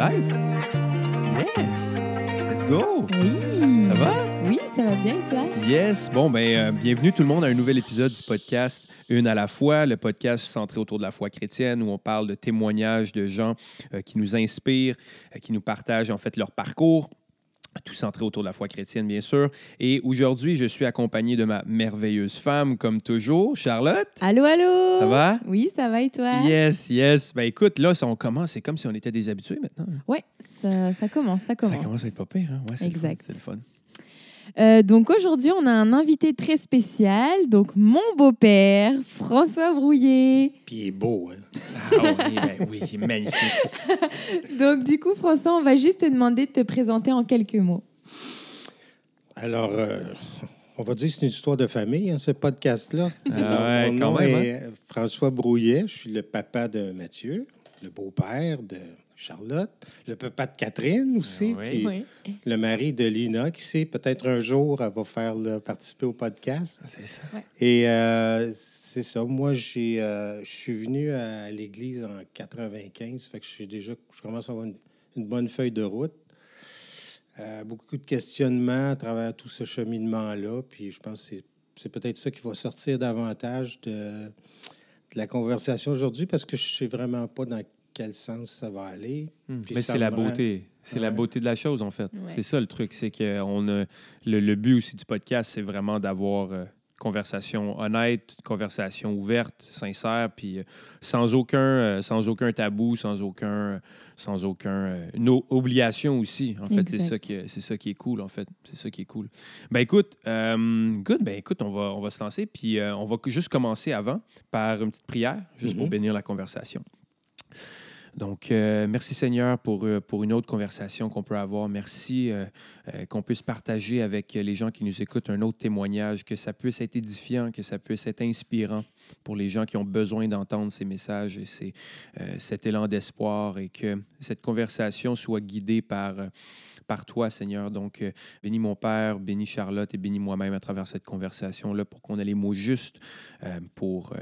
live? Yes! Let's go! Oui. Ça va? Oui, ça va bien, et toi? Yes! Bon, ben, euh, bienvenue tout le monde à un nouvel épisode du podcast Une à la fois, le podcast centré autour de la foi chrétienne où on parle de témoignages de gens euh, qui nous inspirent, euh, qui nous partagent en fait leur parcours. Tout centré autour de la foi chrétienne, bien sûr. Et aujourd'hui, je suis accompagné de ma merveilleuse femme, comme toujours, Charlotte. Allô, allô? Ça va? Oui, ça va, et toi? Yes, yes. Ben écoute, là, ça, on commence, c'est comme si on était des habitués maintenant. Ouais, ça, ça commence, ça commence. Ça commence à être pas pire, hein? Ouais, c'est le fun, Exact. C'est le fun. Euh, donc aujourd'hui, on a un invité très spécial, donc mon beau-père, François Brouillet. Puis il est beau, hein? Ah oui, ben oui, il est magnifique. Donc du coup, François, on va juste te demander de te présenter en quelques mots. Alors, euh, on va dire que c'est une histoire de famille, hein, ce podcast-là. Ah ouais, mon quand nom même, hein? est François Brouillet. Je suis le papa de Mathieu, le beau-père de Charlotte, le papa de Catherine aussi, Ah oui. puis le mari de Lina, qui sait, peut-être un jour, elle va faire là, participer au podcast. C'est ça. Et euh, c'est ça. Moi, j'ai, euh, je suis venu à l'église en 95, fait que je, suis déjà, je commence à avoir une, une bonne feuille de route. Euh, beaucoup de questionnements à travers tout ce cheminement-là. Puis je pense que c'est, c'est peut-être ça qui va sortir davantage de, de la conversation aujourd'hui parce que je ne sais vraiment pas dans quel sens ça va aller. Hmm. Mais c'est la beauté. C'est la beauté de la chose, en fait. Ouais. C'est ça le truc. C'est que on a, le, le but aussi du podcast, c'est vraiment d'avoir euh, conversation honnête, conversation ouverte, sincère, puis euh, sans aucun, euh, sans aucun tabou, sans aucun, sans aucun, euh, une o- obligation aussi. En fait, c'est ça qui, est- c'est ça qui est cool. En fait, c'est ça qui est cool. Ben écoute, euh, good. Ben écoute, on va, on va se lancer, puis euh, on va juste commencer avant par une petite prière, juste pour Mhm. bénir la conversation. Donc, euh, merci Seigneur pour, euh, pour une autre conversation qu'on peut avoir. Merci euh, qu'on puisse partager avec les gens qui nous écoutent un autre témoignage, que ça puisse être édifiant, que ça puisse être inspirant pour les gens qui ont besoin d'entendre ces messages et cet élan d'espoir et que cette conversation soit guidée par, par toi, Seigneur. Donc, euh, bénis mon Père, bénis Charlotte et bénis moi-même à travers cette conversation-là pour qu'on ait les mots justes euh, pour, euh,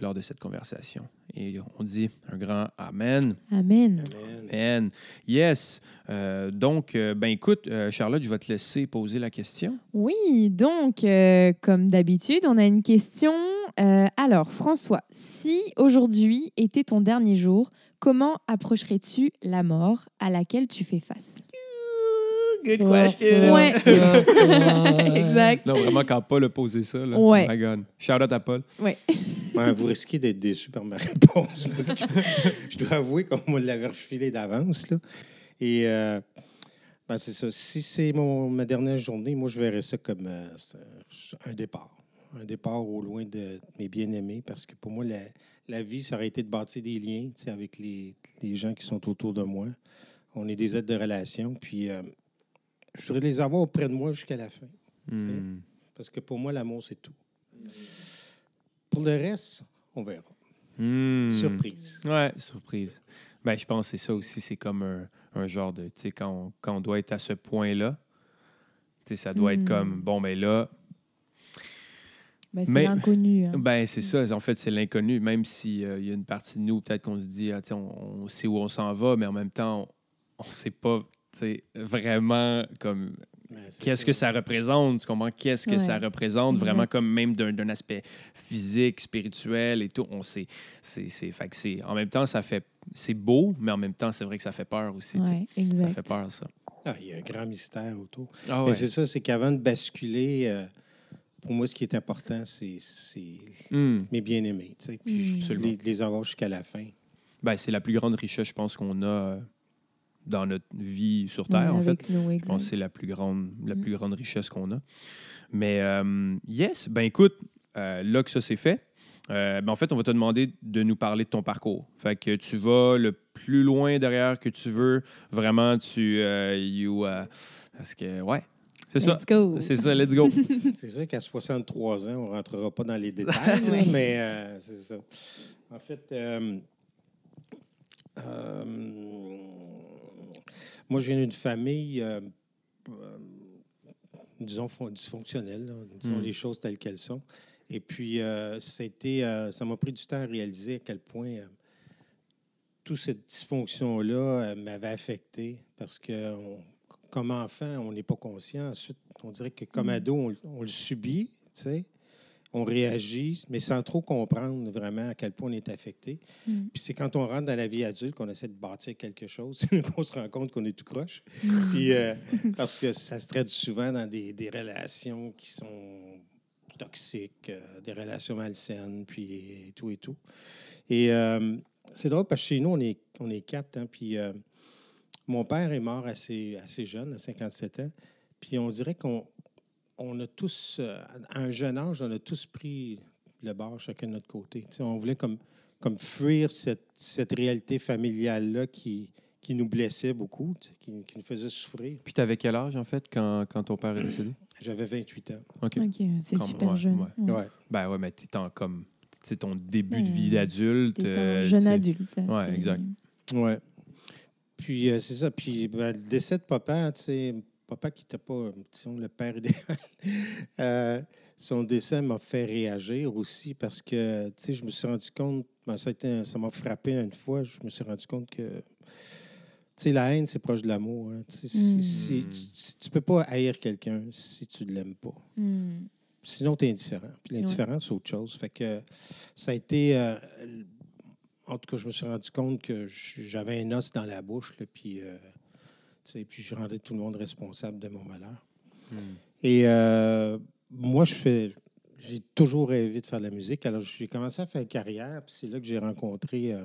lors de cette conversation. Et on dit un grand Amen. Amen. Amen. Amen. Yes. Euh, donc, euh, ben écoute, euh, Charlotte, je vais te laisser poser la question. Oui, donc, euh, comme d'habitude, on a une question. Euh, alors, François, si aujourd'hui était ton dernier jour, comment approcherais-tu la mort à laquelle tu fais face? Good Ouais. exact. Non, vraiment, quand Paul a posé ça, là. Ouais. Oh my God. Shout out à Paul. Ouais. Ouais, vous risquez d'être déçu par ma réponse parce que je dois avouer qu'on me l'avait refilé d'avance. là. Et euh, ben, c'est ça. Si c'est mon, ma dernière journée, moi, je verrais ça comme euh, un départ. Un départ au loin de mes bien-aimés parce que pour moi, la, la vie, ça aurait été de bâtir des liens tu sais, avec les, les gens qui sont autour de moi. On est des aides de relation. Puis, euh, je voudrais les avoir auprès de moi jusqu'à la fin. Hmm. Parce que pour moi, l'amour, c'est tout. Pour le reste, on verra. Hmm. Surprise. Ouais, surprise. Ben, je pense que c'est ça aussi. C'est comme un, un genre de, tu sais, quand, on- quand on doit être à ce point-là, tu sais, ça doit être Hmm. comme, bon, ben là, Ben, c'est l'inconnu. hein. Ben, c'est ça. En fait, c'est l'inconnu. Même s'il y a une partie de nous, peut-être qu'on se dit, ah, tu sais, on, on sait où on s'en va, mais en même temps, on ne sait pas vraiment comme qu'est-ce que ça représente. Tu comprends? Qu'est-ce que Ouais. ça représente? Exact. Vraiment comme même d'un d'un aspect physique, spirituel et tout? On sait. C'est, c'est, en même temps, ça fait. C'est beau, mais en même temps, c'est vrai que ça fait peur aussi. Ça fait peur, ça. Ah, il y a un grand mystère autour. Ah Mais c'est ça, c'est qu'avant de basculer, euh, pour moi, ce qui est important, c'est Hmm. mes bien-aimés. tu sais, Puis Mm. Absolument. les, les avoir jusqu'à la fin. Ben, c'est la plus grande richesse, je pense, qu'on a euh, dans notre vie sur Terre, en fait. nous, Je pense que c'est la plus grande, la Mm. plus grande richesse qu'on a. Mais euh, yes, ben écoute, euh, là que ça c'est fait, euh, ben en fait, on va te demander de nous parler de ton parcours. Fait que tu vas le plus loin derrière que tu veux. Vraiment, tu. euh, you, euh, parce que, ouais, c'est ça. Let's go. C'est ça, let's go. C'est sûr qu'à 63 ans, on ne rentrera pas dans les détails, mais euh, c'est ça. En fait, euh, euh, moi, je viens d'une famille, euh, euh, disons, fon- dysfonctionnelle, là, disons Mm. les choses telles qu'elles sont. Et puis, euh, ça, a été, ça m'a pris du temps à réaliser à quel point toute cette dysfonction-là m'avait affecté parce que on- comme enfant, on n'est pas conscient. Ensuite, on dirait que comme Mm. ado, on, on le subit, tu sais. On réagit, mais sans trop comprendre vraiment à quel point on est affecté. Mm. Puis c'est quand on rentre dans la vie adulte qu'on essaie de bâtir quelque chose qu'on se rend compte qu'on est tout croche. Puis, euh, parce que ça se traite souvent dans des, des relations qui sont toxiques, euh, des relations malsaines, puis tout et tout. Et euh, c'est drôle parce que chez nous, on est, on est quatre. hein, puis mon père est mort assez, assez jeune, à 57 ans. Puis on dirait qu'on on a tous, euh, à un jeune âge, on a tous pris le bord chacun de notre côté. Tu on voulait comme, comme fuir cette, cette réalité familiale-là qui, qui nous blessait beaucoup, tu qui, qui nous faisait souffrir. Puis, tu avais quel âge, en fait, quand, quand ton père est décédé? J'avais 28 ans. OK. Ok, c'est Comme- super ouais, jeune. ouais. Ouais. Ouais. Ben ouais, mais t'es en comme. C'est ton début de Ouais. vie d'adulte. Euh, jeune tu adulte. c'est- exact. Ouais. Puis euh, c'est ça. Puis ben, le décès de papa, tu sais, papa qui n'était pas disons, le père idéal, euh, son décès m'a fait réagir aussi parce que, tu sais, je me suis rendu compte, ben, ça m'a frappé une fois, je me suis rendu compte que, tu sais, la haine, c'est proche de l'amour. hein. Tu sais, si- Mm. si- tu- tu peux pas haïr quelqu'un si tu ne l'aimes pas. Mm. Sinon, tu es indifférent. Puis l'indifférence, c'est autre chose. Fait que ça a été. euh, en tout cas, je me suis rendu compte que j'avais un os dans la bouche, là, puis, euh, sais, puis je rendais tout le monde responsable de mon malheur. Hmm. Et euh, moi, je fais. J'ai toujours rêvé de faire de la musique. Alors, j'ai commencé à faire une carrière, puis c'est là que j'ai rencontré euh,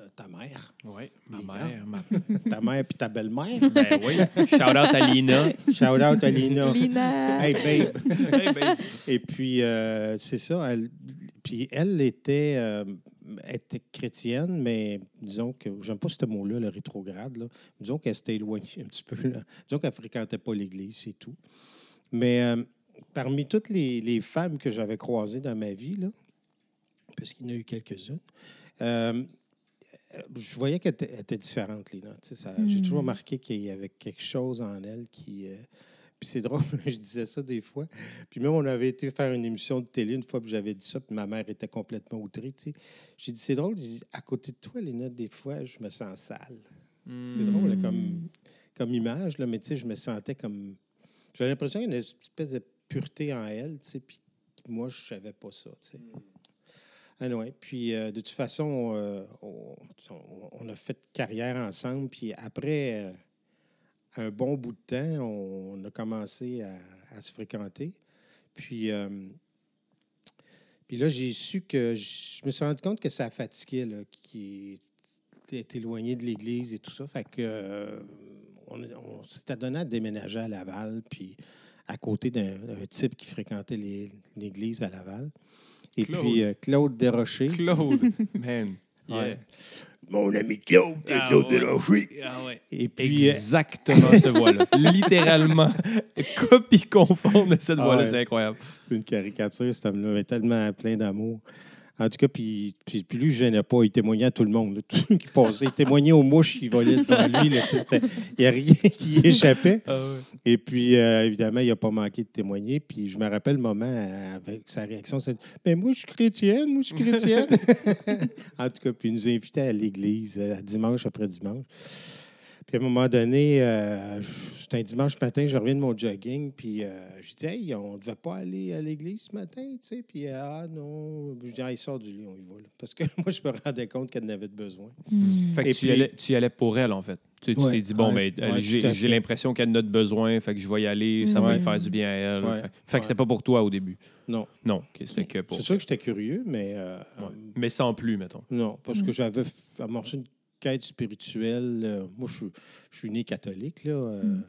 euh, ta mère. Oui, ma Lina. mère. Ma... ta mère puis ta belle-mère. ben oui. Shout out à Lina. Shout out à Lina. Lina. Hey, babe. Hey, Et puis, euh, c'est ça. Elle, puis elle était, euh, était chrétienne, mais disons que, j'aime pas ce mot-là, le rétrograde, là. disons qu'elle s'était éloignée un petit peu. Là. Disons qu'elle fréquentait pas l'Église et tout. Mais euh, parmi toutes les, les femmes que j'avais croisées dans ma vie, là, parce qu'il y en a eu quelques-unes, euh, je voyais qu'elle était, différente, Lina. J'ai Mm. toujours remarqué qu'il y avait quelque chose en elle qui... euh, puis c'est drôle, je disais ça des fois. Puis même, on avait été faire une émission de télé une fois, puis j'avais dit ça, puis ma mère était complètement outrée. tu sais. J'ai dit, c'est drôle, dit, à côté de toi, Léna, des fois, je me sens sale. C'est hmm. drôle, là, Mm. comme, comme image, là, mais tu sais, je me sentais comme. J'avais l'impression qu'il y a une espèce de pureté en elle, tu sais, puis moi, je savais pas ça, tu sais. Anyway, puis euh, de toute façon, euh, on a fait carrière ensemble, puis après euh, un bon bout de temps, on, a commencé à, à se fréquenter. Puis, euh, puis là, j'ai su que je me suis rendu compte que ça fatiguait, là, qui est éloigné de l'Église et tout ça. Fait que euh, on, on s'était donné à déménager à Laval, puis à côté d'un type qui fréquentait l'Église à Laval. Et Claude. puis euh, Claude Desrochers. Claude, man. Yeah. Mon ami Claude, Ah, Claude ouais. Ah ouais. Et puis, Exactement cette voix-là. Littéralement, copie conforme de cette Ah voix-là. ouais. C'est incroyable. C'est une caricature, cet homme-là, mais tellement plein d'amour. En tout cas, puis, puis, puis lui, je gênais pas. Il témoignait à tout le monde. là. Tout ce qui passait. Il témoignait aux mouches qui volaient devant lui. là, Il n'y a rien qui échappait. Et puis, euh, évidemment, il n'a pas manqué de témoigner. Puis je me rappelle le moment euh, avec sa réaction, c'est Mais moi, je suis chrétienne, moi, je suis chrétienne. en tout cas, puis il nous invitait à l'église euh, dimanche après dimanche. Puis à un moment donné, euh, c'était un dimanche matin, je reviens de mon jogging, puis euh, je dis, hey, on ne devait pas aller à l'église ce matin, tu sais. Puis, ah non, je dis, ah, il sort du lit, on y va. là. Parce que moi, je me rendais compte qu'elle en avait besoin. Mm. Fait que Et tu, y puis- allais, tu y allais pour elle, en fait. Tu Ouais, t'es dit, bon, ouais, ben, ouais, j'ai l'impression qu'elle en a besoin, fait que je vais y aller, ça va Ouais. lui faire du bien à elle. Ouais, Fait, fait que c'était pas pour toi au début. Non. Non, c'était que pour. C'est sûr que j'étais curieux, mais euh, Ouais. Mais sans plus, mettons. non, parce Mm. que j'avais amorcé une quête spirituelle. euh, moi, je, suis- je suis né catholique, là. euh, Mm.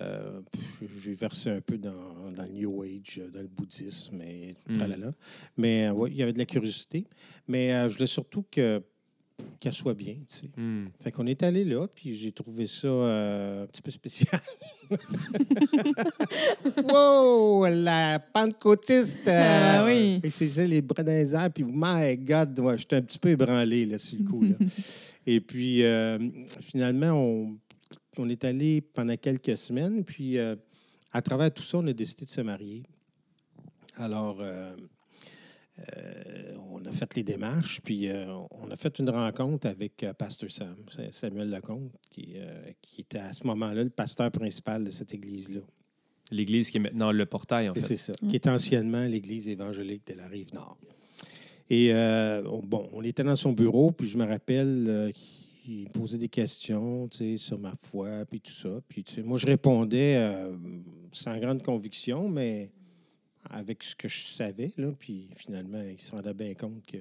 euh, j'ai versé un peu dans, dans le New Age, euh, dans le bouddhisme, mais Mm. Mais il y avait de la curiosité. Mais euh, je voulais surtout que qu'elle soit bien, tu sais. Hmm. Fait qu'on est allé là, puis j'ai trouvé ça euh, un petit peu spécial. wow! La pentecôtiste! euh, Ah oui. Et c'est ça, les bras dans les airs, puis my God, ouais, j'étais un petit peu ébranlé, là, sur le coup, là. Et puis, euh, finalement, on, on est allé pendant quelques semaines, puis euh, à travers tout ça, on a décidé de se marier. Alors, euh, on a fait les démarches, puis euh, on a fait une rencontre avec euh, Pasteur Sam, c'est Samuel Lacombe, qui, euh, qui était à ce moment-là le pasteur principal de cette église-là. L'église qui est maintenant le portail, en Et fait. C'est ça, Mm. qui était anciennement l'église évangélique de la Rive-Nord. Et euh, on- bon, on était dans son bureau, puis je me rappelle euh, qu'il posait des questions tu sais, sur ma foi, puis tout ça. Puis tu sais, moi, je répondais euh, sans grande conviction, mais avec ce que je savais. Là, puis finalement, il se rendait bien compte que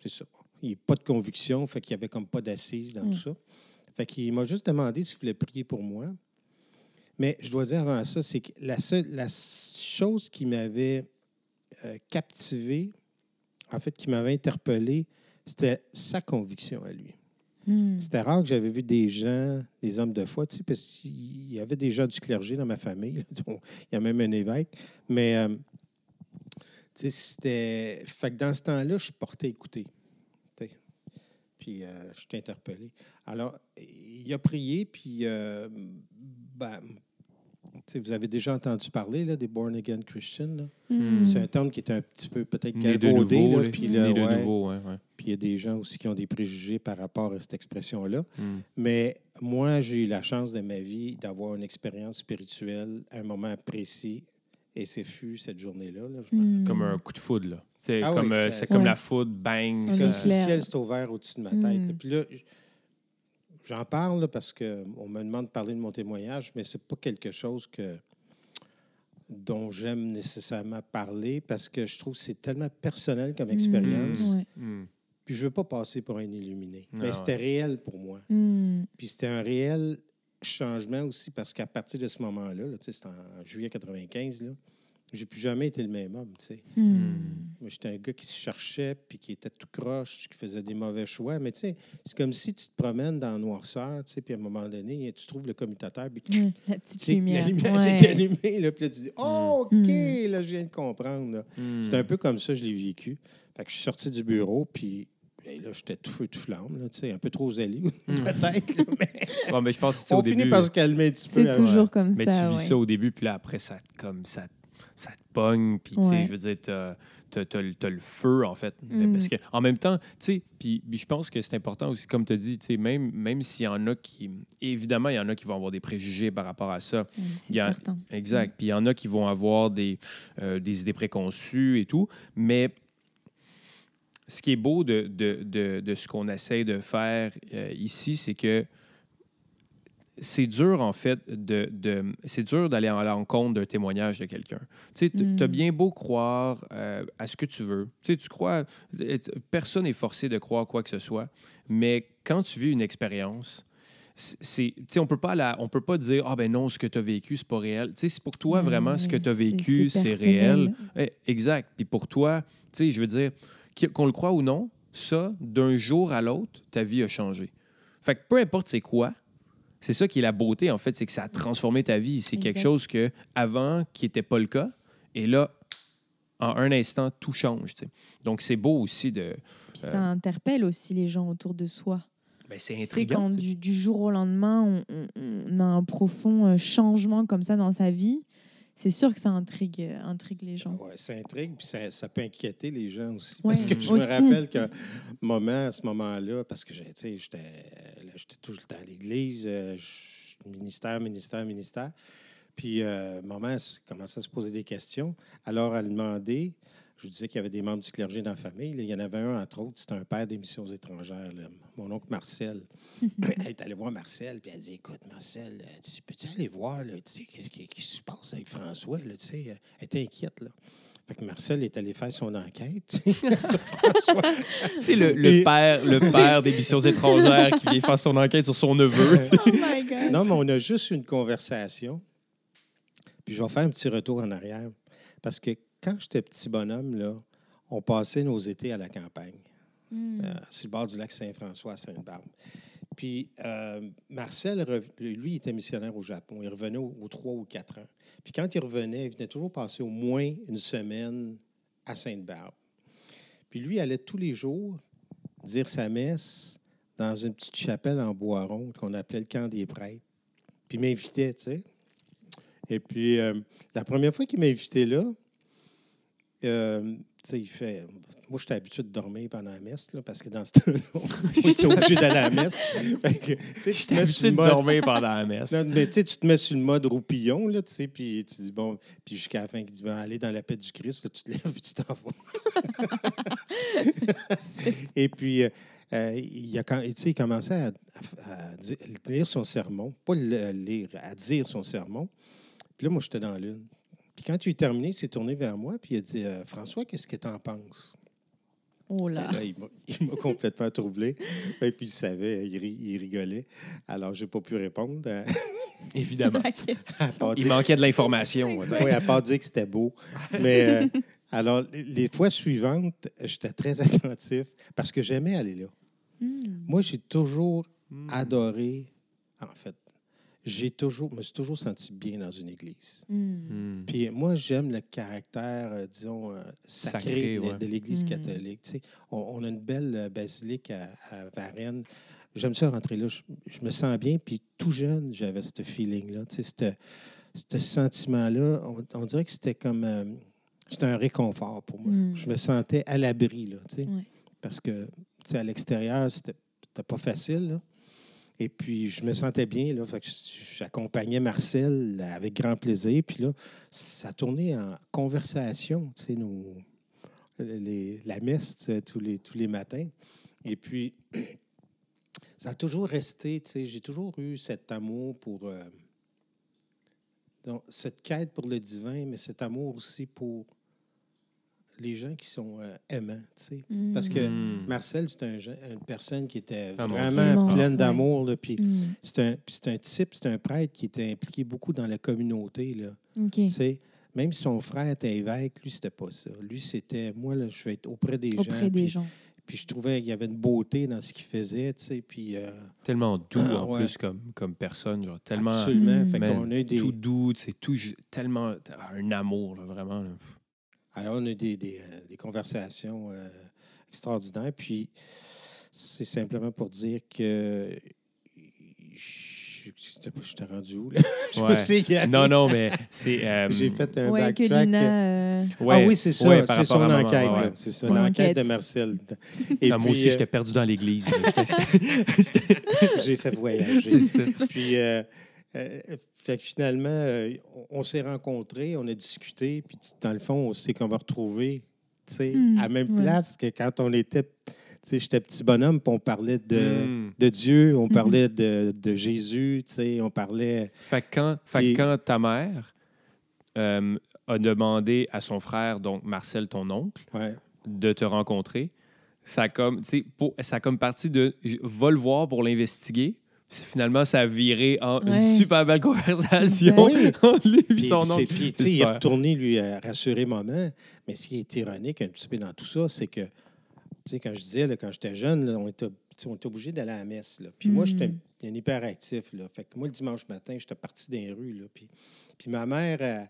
c'est ça. Il n'y a pas de conviction, fait qu'il n'y avait comme pas d'assise dans Mm. tout ça. Fait qu'il m'a juste demandé s'il voulait prier pour moi. Mais je dois dire avant ça, c'est que la, seule, la chose qui m'avait euh, captivé, en fait, qui m'avait interpellé, c'était sa conviction à lui. Hmm. C'était rare que j'avais vu des gens, des hommes de foi, tu sais, parce qu'il y avait des gens du clergé dans ma famille. il y a même un évêque. Mais, euh, tu sais, c'était. Fait que dans ce temps-là, je portais écouter. Puis, euh, je t'ai interpellé. Alors, il a prié, puis, ben, vous avez déjà entendu parler là, des Born Again Christians. Hmm. C'est un terme qui est un petit peu peut-être Né de galvaudé. puis il y a des gens aussi qui ont des préjugés par rapport à cette expression-là. Mm. Mais moi, j'ai eu la chance de ma vie d'avoir une expérience spirituelle à un moment précis. Et c'est fut cette journée-là. là. Hmm. Comme un coup de foudre, là. C'est Ah comme, oui, euh, c'est comme Ouais. la foudre, bang. Le ciel s'est ouvert au-dessus de ma tête. Mm. là. Puis là, j- j'en parle là, parce qu'on me demande de parler de mon témoignage, mais c'est pas quelque chose que dont j'aime nécessairement parler parce que je trouve que c'est tellement personnel comme expérience. Hmm. Ouais. Mm. Puis je veux pas passer pour un illuminé. Mais ouais. c'était réel pour moi. Puis c'était un réel changement aussi parce qu'à partir de ce moment-là, là, tu sais, c'était en juillet 95, là, j'ai plus jamais été le même homme. tu sais. Hmm. Moi, J'étais un gars qui se cherchait, puis qui était tout croche, qui faisait des mauvais choix. Mais tu sais, c'est comme si tu te promènes dans la noirceur, tu sais, puis à un moment donné, tu trouves le commutateur, puis tu La petite lumière. la lumière Ouais. s'est allumée, là, puis là, tu dis « Oh, OK, Mm. là, je viens de comprendre. C'était un peu comme ça, je l'ai vécu. Fait que je suis sorti du bureau, puis ben là, j'étais tout feu, tout flamme, là, tu sais, un peu trop zélé, peut-être. là, mais mais je pense que sais, on au finit par se calmer un petit peu. C'est toujours comme Mais ça. tu vis ouais. ça au début, puis là, après, ça, te- comme, ça, ça te pogne. Puis, tu sais, Ouais. je veux dire, t'as as, le feu, en fait. Mm. Parce que, en même temps, tu sais, puis je pense que c'est important aussi, comme tu as dit, tu sais, même, même s'il y en a qui. Évidemment, il y en a qui vont avoir des préjugés par rapport à ça. Ouais, C'est Il y a- certain. Exact. Puis il y en a qui vont avoir des, euh, des idées préconçues et tout. Mais ce qui est beau de, de, de, de ce qu'on essaie de faire euh, ici, c'est que c'est dur, en fait, de, de c'est dur d'aller à l'encontre d'un témoignage de quelqu'un. Tu sais, tu Mm. as bien beau croire euh, à ce que tu veux. Tu sais, tu crois... Personne n'est forcé de croire quoi que ce soit. Mais quand tu vis une expérience, c'est tu sais on peut pas la, on peut pas dire ah ben non ce que tu as vécu c'est pas réel tu sais pour toi Ouais, vraiment ce que tu as vécu c'est réel Eh, exact puis pour toi tu sais je veux dire qu'- qu'on le croit ou non ça d'un jour à l'autre ta vie a changé fait que peu importe c'est quoi c'est ça qui est la beauté en fait c'est que ça a transformé ta vie c'est quelque chose que avant qui était pas le cas et là en un instant tout change donc c'est beau aussi de Puis ça interpelle aussi les gens autour de soi. ben, c'est intriguant quand tu sais. du, du jour au lendemain, on, on- on a un profond euh, changement comme ça dans sa vie, c'est sûr que ça intrigue, euh, intrigue les gens. Ouais, ça intrigue, puis ça, ça peut inquiéter les gens aussi. Ouais, parce que je aussi. me rappelle qu'un moment, à ce moment-là, parce que sais, j'étais tout le temps à l'église, euh, ministère, ministère, ministère. Puis, euh, maman elle commençait à se poser des questions. Alors, elle demandait, je disais qu'il y avait des membres du clergé dans la famille. là. il y en avait un, entre autres, c'était un père des missions étrangères, là, mon oncle Marcel. elle est allée voir Marcel, puis elle dit Écoute, Marcel, euh, tu peux-tu aller voir, là, tu sais, qu'est-ce qui, se passe avec François là, sais, Elle était inquiète. Là. Fait que Marcel est allé faire son enquête sur François. Tu sais, le, le Et- père, le père des missions étrangères qui vient faire son enquête sur son neveu. Oh my God! Non, mais on a juste une conversation. Puis je vais faire un petit retour en arrière. Parce que quand j'étais petit bonhomme, là, on passait nos étés à la campagne, Hmm. euh, sur le bord du lac Saint-François à Sainte-Barbe. Puis euh, Marcel, lui, il était missionnaire au Japon. Il revenait aux, aux trois ou quatre ans. Puis quand il revenait, il venait toujours passer au moins une semaine à Sainte-Barbe. Puis lui, il allait tous les jours dire sa messe dans une petite chapelle en bois rond qu'on appelait le camp des prêtres. Puis il m'invitait, tu sais. Et puis, euh, la première fois qu'il m'a invité là, euh, il fait. Moi, j'étais habitué de dormir pendant la messe, là, parce que dans ce temps-là, on était obligé d'aller à la messe. Sur habitué de mode- dormir pendant la messe. Non, mais tu te mets sur le mode roupillon, là, puis tu dis, bon, puis jusqu'à la fin, il dit, ben, allez dans la paix du Christ, là, tu te lèves et tu t'en vas. et puis, euh, euh, il, a, il commençait à, à- son sermon, pas le lire, à dire son sermon. Puis là, moi, j'étais dans l'une. Puis quand tu es terminé, il s'est tourné vers moi, puis il a dit, euh, François, qu'est-ce que tu en penses? Oh là. là, il m'a- complètement troublé. Et puis, il savait, il, ri- il rigolait. Alors, je n'ai pas pu répondre. euh, Évidemment. Il dire- manquait de l'information. oui, à part dire que c'était beau. Mais euh, alors, les- les fois suivantes, j'étais très attentif parce que j'aimais aller là. Hmm. Moi, j'ai toujours Hmm. adoré, en fait, j'ai toujours, me suis toujours senti bien dans une église. Hmm. Hmm. Puis moi, j'aime le caractère, euh, disons, euh, sacré, Sacré, de, ouais. de l'Église Mm. catholique. Tu sais, on, on a une belle euh, basilique à, à Varennes. J'aime ça rentrer là. Je, je me sens bien. Puis tout jeune, j'avais ce feeling-là. Tu sais, ce sentiment-là, on, on dirait que c'était comme... euh, c'était un réconfort pour moi. Mm. Je me sentais à l'abri, là, tu sais. Ouais. Parce que, tu sais, à l'extérieur, c'était c'était pas facile, là. Et puis, je me sentais bien, j'accompagnais Marcel avec grand plaisir. Puis là, ça tournait en conversation, tu sais, nos, les, la messe, tous les, tous les matins. Et puis, ça a toujours resté, tu sais, j'ai toujours eu cet amour pour... euh, cette quête pour le divin, mais cet amour aussi pour les gens qui sont euh, aimants, tu sais. Hmm. Parce que Hmm. Marcel, c'est un jeune- une personne qui était Ah, vraiment pleine d'amour. là, Puis c'est un, puis c'est un type, c'est un prêtre qui était impliqué beaucoup dans la communauté. Là, OK. tu sais. Même si son frère était évêque, lui, c'était pas ça. Lui, c'était, moi, là, je vais être auprès des gens. Auprès des puis, gens. Puis je trouvais qu'il y avait une beauté dans ce qu'il faisait, tu sais. Puis, euh, Tellement doux Ah, en ouais. plus comme, comme personne. Genre, tellement absolument. Mm. Fait man, qu'on a eu des, tout doux, c'est tout tellement un amour, là, vraiment. là. Alors, on a eu des, des, euh, des conversations euh, extraordinaires. Puis, c'est simplement pour dire que. Je je t'ai rendu où, là? Je Ouais. sais qu'il y a- Non, non, mais c'est. euh, J'ai fait un Ouais, que backtrack. Lina. euh, ouais, ah oui, c'est ça. c'est son rapport à maman, enquête. C'est ça, Son l'enquête enquête. de Marcel. Et Ah, moi aussi, euh, j'étais perdu dans l'église. J'étais- j'ai fait voyager. c'est ça. puis, euh, euh, fait que finalement, euh, on, s'est rencontrés, on a discuté, puis dans le fond, on sait qu'on va retrouver tu sais, Hmm, à la même ouais. place que quand on était. tu sais, J'étais petit bonhomme, puis on parlait de, Hmm. de Dieu, on parlait de, de Jésus, tu sais, on parlait. Fait que quand, fait quand ta mère euh, a demandé à son frère, donc Marcel, ton oncle, Ouais. de te rencontrer, ça a comme, tu sais, pour- ça a comme parti de je- va le voir pour l'investiguer. Finalement, ça a viré en Ouais. une super belle conversation Oui. entre lui et Puis, son oncle. puis, tu C'est sais, il est super. retourné lui euh, rassurer maman. Mais ce qui est ironique un petit peu dans tout ça, c'est que, tu sais, quand je disais, là, quand j'étais jeune, là, on était, était obligé d'aller à la messe. Là. Puis moi, Mm. j'étais un hyperactif. Là. Fait que moi, le dimanche matin, j'étais parti dans les rues. Là. Puis, puis ma mère, elle,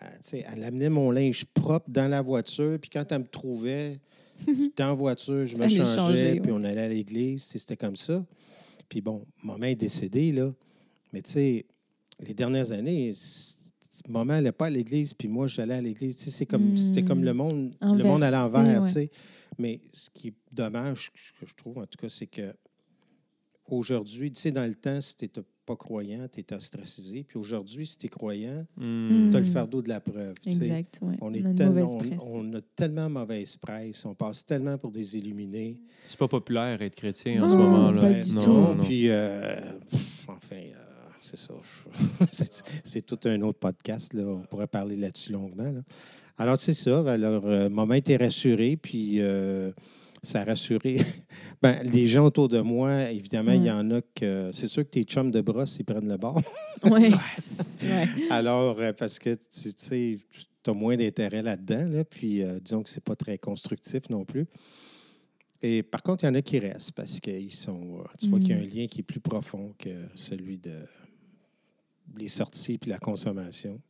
elle, tu sais, elle amenait mon linge propre dans la voiture. Puis quand elle me trouvait dans la voiture, je me changeais. puis ouais. on allait à l'église. C'était comme ça. Puis bon, maman est décédée, là. Mais tu sais, les dernières années, maman n'allait pas à l'église, puis moi, j'allais à l'église. Tu sais, c'est comme, Hmm. C'était comme le monde, le monde à l'envers, ouais. tu sais. Mais ce qui est dommage, ce que je trouve, en tout cas, c'est que aujourd'hui, tu sais, dans le temps, si tu n'étais pas croyant, tu étais ostracisé. Puis aujourd'hui, si tu es croyant, Hmm. tu as le Mm. fardeau de la preuve. Exact, ouais. On, On, est a une tellement, mauvaise on- presse. on a tellement mauvaise presse, on passe tellement pour des illuminés. C'est pas populaire être chrétien en ce moment-là. pas Ben, du non, tout. non, non. Puis, euh, pff, enfin, euh, c'est ça. je- c'est- c'est tout un autre podcast. Là. On pourrait parler là-dessus longuement. là. Alors, c'est ça. Alors, euh, maman était rassurée, puis euh, ça a rassuré. ben, les gens autour de moi, évidemment, il y en a que. C'est sûr que tes chums de brosse, ils prennent le bord. Ouais. ouais. Alors, euh, parce que tu tu sais, as moins d'intérêt là-dedans, là, puis euh, disons que c'est pas très constructif non plus. Et par contre, il y en a qui restent parce qu'ils sont. euh, Tu vois qu'il y a un Mm. lien qui est plus profond que celui de les sorties puis la consommation.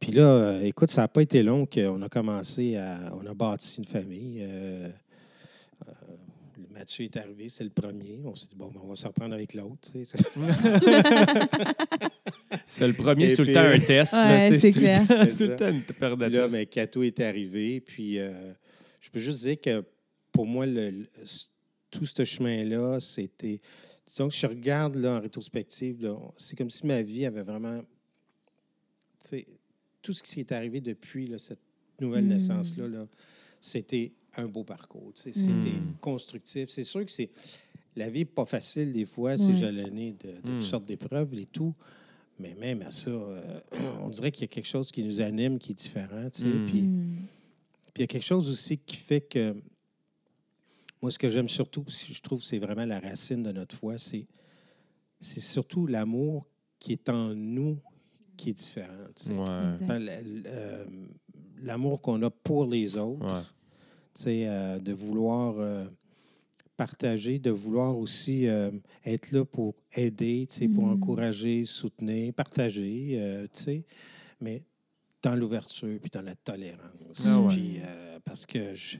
Puis là, euh, écoute, ça n'a pas été long qu'on a commencé à. On a bâti une famille. euh, euh, Mathieu est arrivé, c'est le premier. On s'est dit, bon, ben, on va se reprendre avec l'autre. tu sais. C'est le premier, c'est tout le puis, temps euh, un test. Ouais, là, tu sais, c'est tout le clair. temps- C'est C'est tout le temps une paire de Puis là, tests. mais Cato est arrivé. Puis euh, je peux juste dire que pour moi, le- le- tout ce chemin-là, c'était. Disons que je regarde là, en rétrospective, c'est comme si ma vie avait vraiment. tu sais, tout ce qui s'est arrivé depuis là, cette nouvelle Mm. naissance-là, là, c'était un beau parcours. tu sais, C'était Mm. constructif. C'est sûr que c'est. La vie n'est pas facile des fois, c'est jalonné de, de Mm. toutes sortes d'épreuves et tout. Mais même à ça, euh, on dirait qu'il y a quelque chose qui nous anime, qui est différent. tu sais, Mm. Puis il y a quelque chose aussi qui fait que moi, ce que j'aime surtout, je trouve que c'est vraiment la racine de notre foi, c'est, c'est surtout l'amour qui est en nous qui est différent. tu sais. Ouais. Euh, L'amour qu'on a pour les autres, Ouais. tu sais, euh, de vouloir euh, partager, de vouloir aussi euh, être là pour aider, tu sais, pour Mhm. encourager, soutenir, partager, euh, tu sais, mais dans l'ouverture puis dans la tolérance. Ah ouais. Puis, euh, parce que je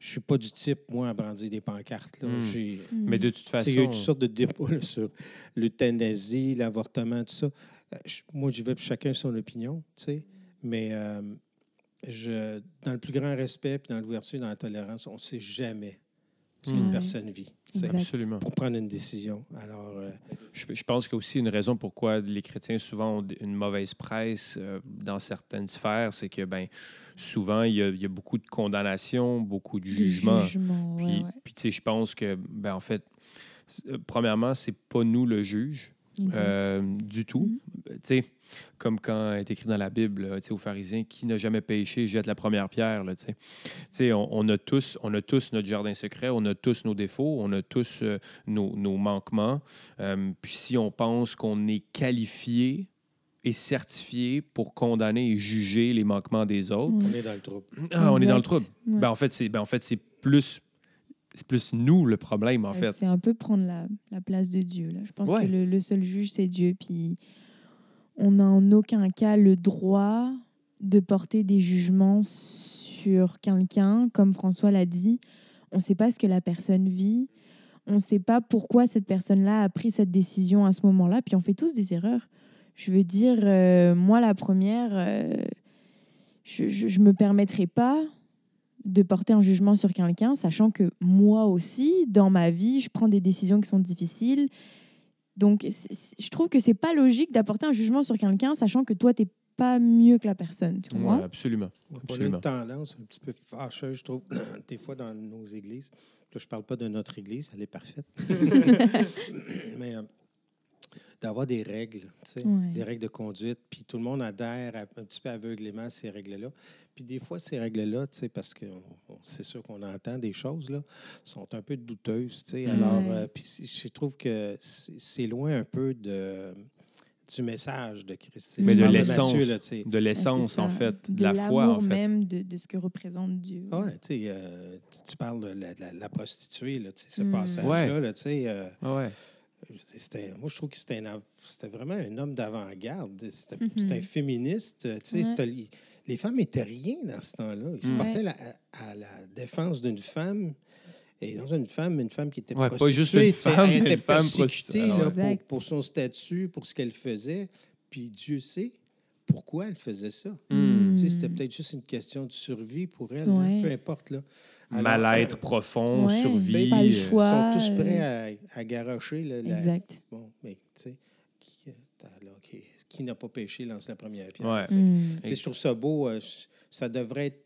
je suis pas du type, moi, à brandir des pancartes. Là. Mm. J'ai- Hmm. Mais de toute façon. Il y a eu toutes sortes de débats là, sur l'euthanasie, l'avortement, tout ça. Euh, je- moi, j'y vais, puis chacun son opinion, tu sais. Mais euh, je, dans le plus grand respect, puis dans l'ouverture, dans la tolérance, on ne sait jamais ce qu'une Mm. personne vit. Absolument. pour prendre une décision. Alors, euh, Je, je pense qu'il y a aussi une raison pourquoi les chrétiens souvent ont une mauvaise presse euh, dans certaines sphères, c'est que ben souvent il y, a, il y a beaucoup de condamnation, beaucoup de Du jugement. jugement, ouais, Puis, ouais. puis, tu sais, je pense que ben en fait, euh, premièrement, c'est pas nous le juge. Euh, du tout. Tu sais, comme quand est écrit dans la Bible, là, tu sais, aux pharisiens, qui n'a jamais péché, jette la première pierre. Là, tu sais. Tu sais, on, on a tous, on a tous notre jardin secret, on a tous nos défauts, on a tous euh, nos, nos manquements. Euh, puis si on pense qu'on est qualifié et certifié pour condamner et juger les manquements des autres, Mm. on est dans le trouble. ah, on est dans le trouble. Ouais. Ben, en fait, c'est ben, en fait, c'est plus, c'est plus nous le problème, en Ouais, fait. C'est un peu prendre la, la place de Dieu. Là. Je pense Ouais. que le, le seul juge, c'est Dieu. Puis on n'a en aucun cas le droit de porter des jugements sur quelqu'un, comme François l'a dit. On ne sait pas ce que la personne vit. On ne sait pas pourquoi cette personne-là a pris cette décision à ce moment-là. Puis on fait tous des erreurs. Je veux dire, euh, moi, la première, euh, je ne me permettrai pas de porter un jugement sur quelqu'un, sachant que moi aussi, dans ma vie, je prends des décisions qui sont difficiles. Donc, je trouve que c'est pas logique d'apporter un jugement sur quelqu'un, sachant que toi, t'es pas mieux que la personne, tu Ouais, vois. absolument. On a Absolument. une tendance un petit peu fâcheuse, je trouve, des fois dans nos églises. Là, je ne parle pas de notre église, elle est parfaite. Mais euh, d'avoir des règles, Ouais. des règles de conduite, puis tout le monde adhère à- un petit peu aveuglément à ces règles-là. Puis des fois, ces règles-là, tu sais, parce que c'est sûr qu'on entend des choses, là, sont un peu douteuses, tu sais. Alors, Ouais. euh, puis je trouve que c'est loin un peu de, du message de Christ. Mais Tu de l'essence. De Ouais, l'essence, en fait, de, de la foi, en fait. même de, de ce que représente Dieu. Ah Ouais, tu sais, euh, tu- parles de la, la- la prostituée, là, tu sais, ce Mm. passage-là, Ouais. là, tu sais, euh, Ah ouais. C'était- moi, je trouve que c'était un av- c'était vraiment un homme d'avant-garde. C'était Mhm. c'était un féministe. tu sais, Ouais. les femmes étaient rien dans ce temps-là. Ils se portaient la- à, à la défense d'une femme. Et dans une femme, une femme qui était Ouais, pas prostituée, juste une femme, était une femme prostituée. là, Ah pour, son statut, pour ce qu'elle faisait. Puis Dieu sait pourquoi elle faisait ça. Hmm. C'était peut-être juste une question de survie pour elle, Ouais. peu importe. Là. Mal-être euh, profond, Ouais, survie. pas le euh, choix. Ils sont tous euh, prêts à, à garrocher. là, la- Exact. Bon, mais tu sais, qui, alors, qui- qui n'a pas péché lance la première pierre. Ouais. Mm. Je trouve ça beau. euh, ça devrait être,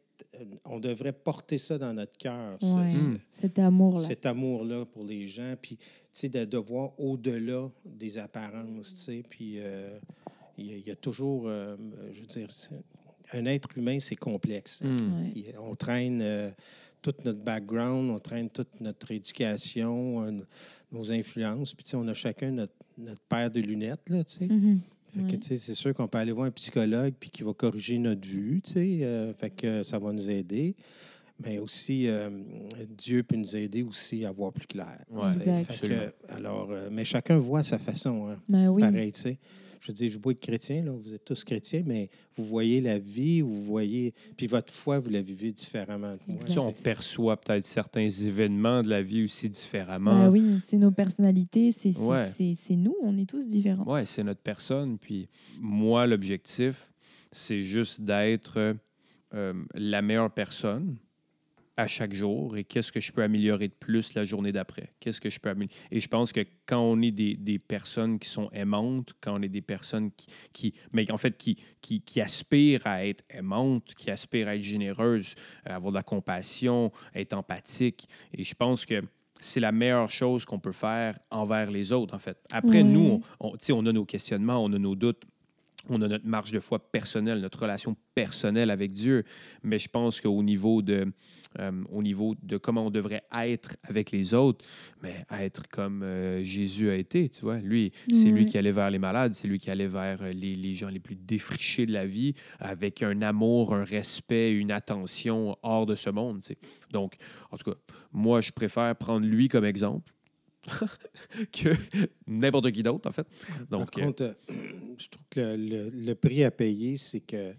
on devrait porter ça dans notre cœur, ce- Ouais. ce- Mm. Cet amour-là. cet amour-là pour les gens, puis tu sais, de, de voir au-delà des apparences, tu sais, puis euh, il y, a- il y a toujours, euh, je veux dire, c'est- un être humain, c'est complexe. hmm. Ouais. On traîne euh, tout notre background, on traîne toute notre éducation, euh, nos influences, puis tu sais, on a chacun notre, notre paire de lunettes, là, tu sais. Mhm. Fait que, Ouais. tu sais, c'est sûr qu'on peut aller voir un psychologue puis qui va corriger notre vue, tu sais. euh, fait que ça va nous aider. Mais aussi, euh, Dieu peut nous aider aussi à voir plus clair. Ouais, tu sais. Exact. Fait absolument. que, alors, euh, mais chacun voit à sa façon, hein, Ben oui. pareil, tu sais. Je veux dire, je veux pas être chrétien, là, vous êtes tous chrétiens, mais vous voyez la vie, vous voyez, puis votre foi, vous la vivez différemment on perçoit peut-être certains événements de la vie aussi différemment. Bah oui, c'est nos personnalités, c'est Ouais. nous, on est tous différents. Ouais, c'est notre personne. Puis moi, l'objectif, c'est juste d'être euh, la meilleure personne à chaque jour et qu'est-ce que je peux améliorer de plus la journée d'après? Qu'est-ce que je peux améliorer? Et je pense que quand on est des, des personnes qui sont aimantes, quand on est des personnes qui, qui mais en fait, qui, qui, qui aspirent à être aimantes, qui aspirent à être généreuses, à avoir de la compassion, à être empathique, et je pense que c'est la meilleure chose qu'on peut faire envers les autres, en fait. Après, nous, on, on, on a nos questionnements, on a nos doutes, on a notre marge de foi personnelle, notre relation personnelle avec Dieu, mais je pense qu'au niveau de, euh, au niveau de comment on devrait être avec les autres, mais être comme euh, Jésus a été, tu vois. Lui, c'est lui qui allait vers les malades, c'est lui qui allait vers euh, les, les gens les plus défrichés de la vie, avec un amour, un respect, une attention hors de ce monde, tu sais. Donc, en tout cas, moi, je préfère prendre lui comme exemple que n'importe qui d'autre, en fait. Donc, Par contre, euh, je trouve que le, le- le prix à payer, c'est que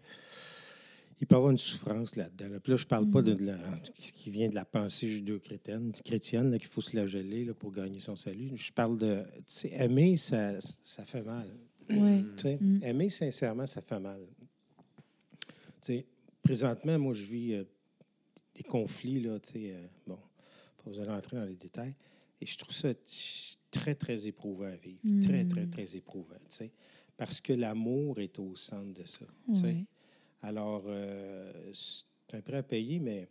il peut y avoir une souffrance là-dedans. là. Puis là, je parle pas de, Mhm. de la, qui vient de la pensée judéo-chrétienne, chrétienne, qu'il faut se la geler là, pour gagner son salut. Je parle de, tu sais, aimer, ça, ça fait mal. Ouais. Sais, Mm. Aimer sincèrement, ça fait mal. Tu sais, présentement, moi, je vis euh, des conflits, là, tu sais, euh, bon, pas besoin d'entrer dans les détails, et je trouve ça très, très éprouvant à vivre. Très, très, Mm. très éprouvant, tu sais, parce que l'amour est au centre de ça, tu sais. Ouais. Alors, euh, c'est un prêt à payer, mais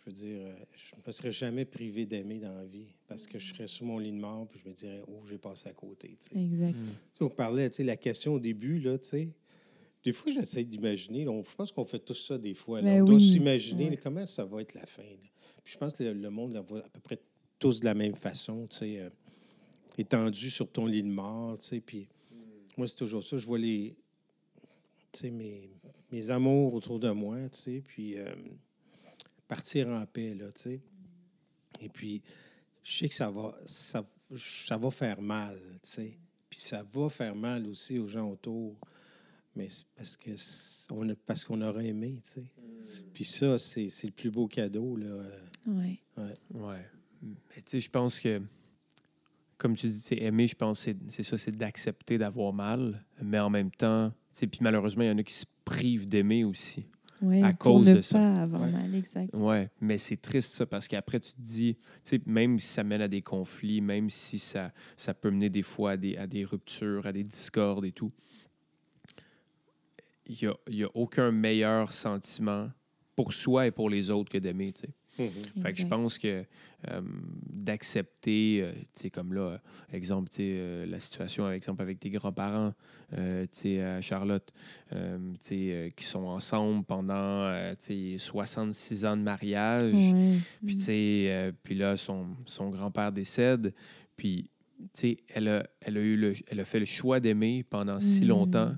je veux dire, euh, je ne me serais jamais privé d'aimer dans la vie parce que je serais sous mon lit de mort puis je me dirais, oh, j'ai passé à côté. Exact. Mm. On parlait, tu sais, la question au début, là, tu sais. Des fois, j'essaie d'imaginer. Je pense qu'on fait tous ça des fois. là. Ben on doit s'imaginer ouais. comment ça va être la fin. là. Puis je pense que le, le monde la voit à peu près tous de la même façon, tu sais, euh, étendu sur ton lit de mort, tu sais. Puis moi, c'est toujours ça. Je vois les, tu sais, mes, mes amours autour de moi, tu sais, puis euh, partir en paix, là, tu sais. Et puis, je sais que ça va, ça, ça va faire mal, tu sais. Puis ça va faire mal aussi aux gens autour. Mais c'est parce que on parce qu'on aurait aimé, tu sais. Puis ça, c'est c'est le plus beau cadeau, là. euh, Ouais. Ouais. Mais tu sais, je pense que, comme tu dis, c'est aimer, je pense que c'est- c'est ça, c'est d'accepter d'avoir mal, mais en même temps, tu sais, puis malheureusement, il y en a qui se privent d'aimer aussi. Ouais, À pour cause ne de ça. pas avoir Ouais. mal, exact. Ouais, mais c'est triste ça, parce qu'après, tu te dis, tu sais, même si ça mène à des conflits, même si ça, ça peut mener des fois à des, à des ruptures, à des discordes et tout, il n'y a, y a aucun meilleur sentiment pour soi et pour les autres que d'aimer, tu sais. Fait que je pense que euh, d'accepter, euh, tu sais, comme là, exemple, tu sais, euh, la situation, exemple, avec tes grands-parents, euh, tu sais, à Charlotte, euh, tu sais, euh, qui sont ensemble pendant, euh, tu sais, 66 ans de mariage. Puis, tu sais, euh, puis là, son, son grand-père décède. Puis, tu sais, elle a, elle, a eu le, elle a fait le choix d'aimer pendant si Mm. longtemps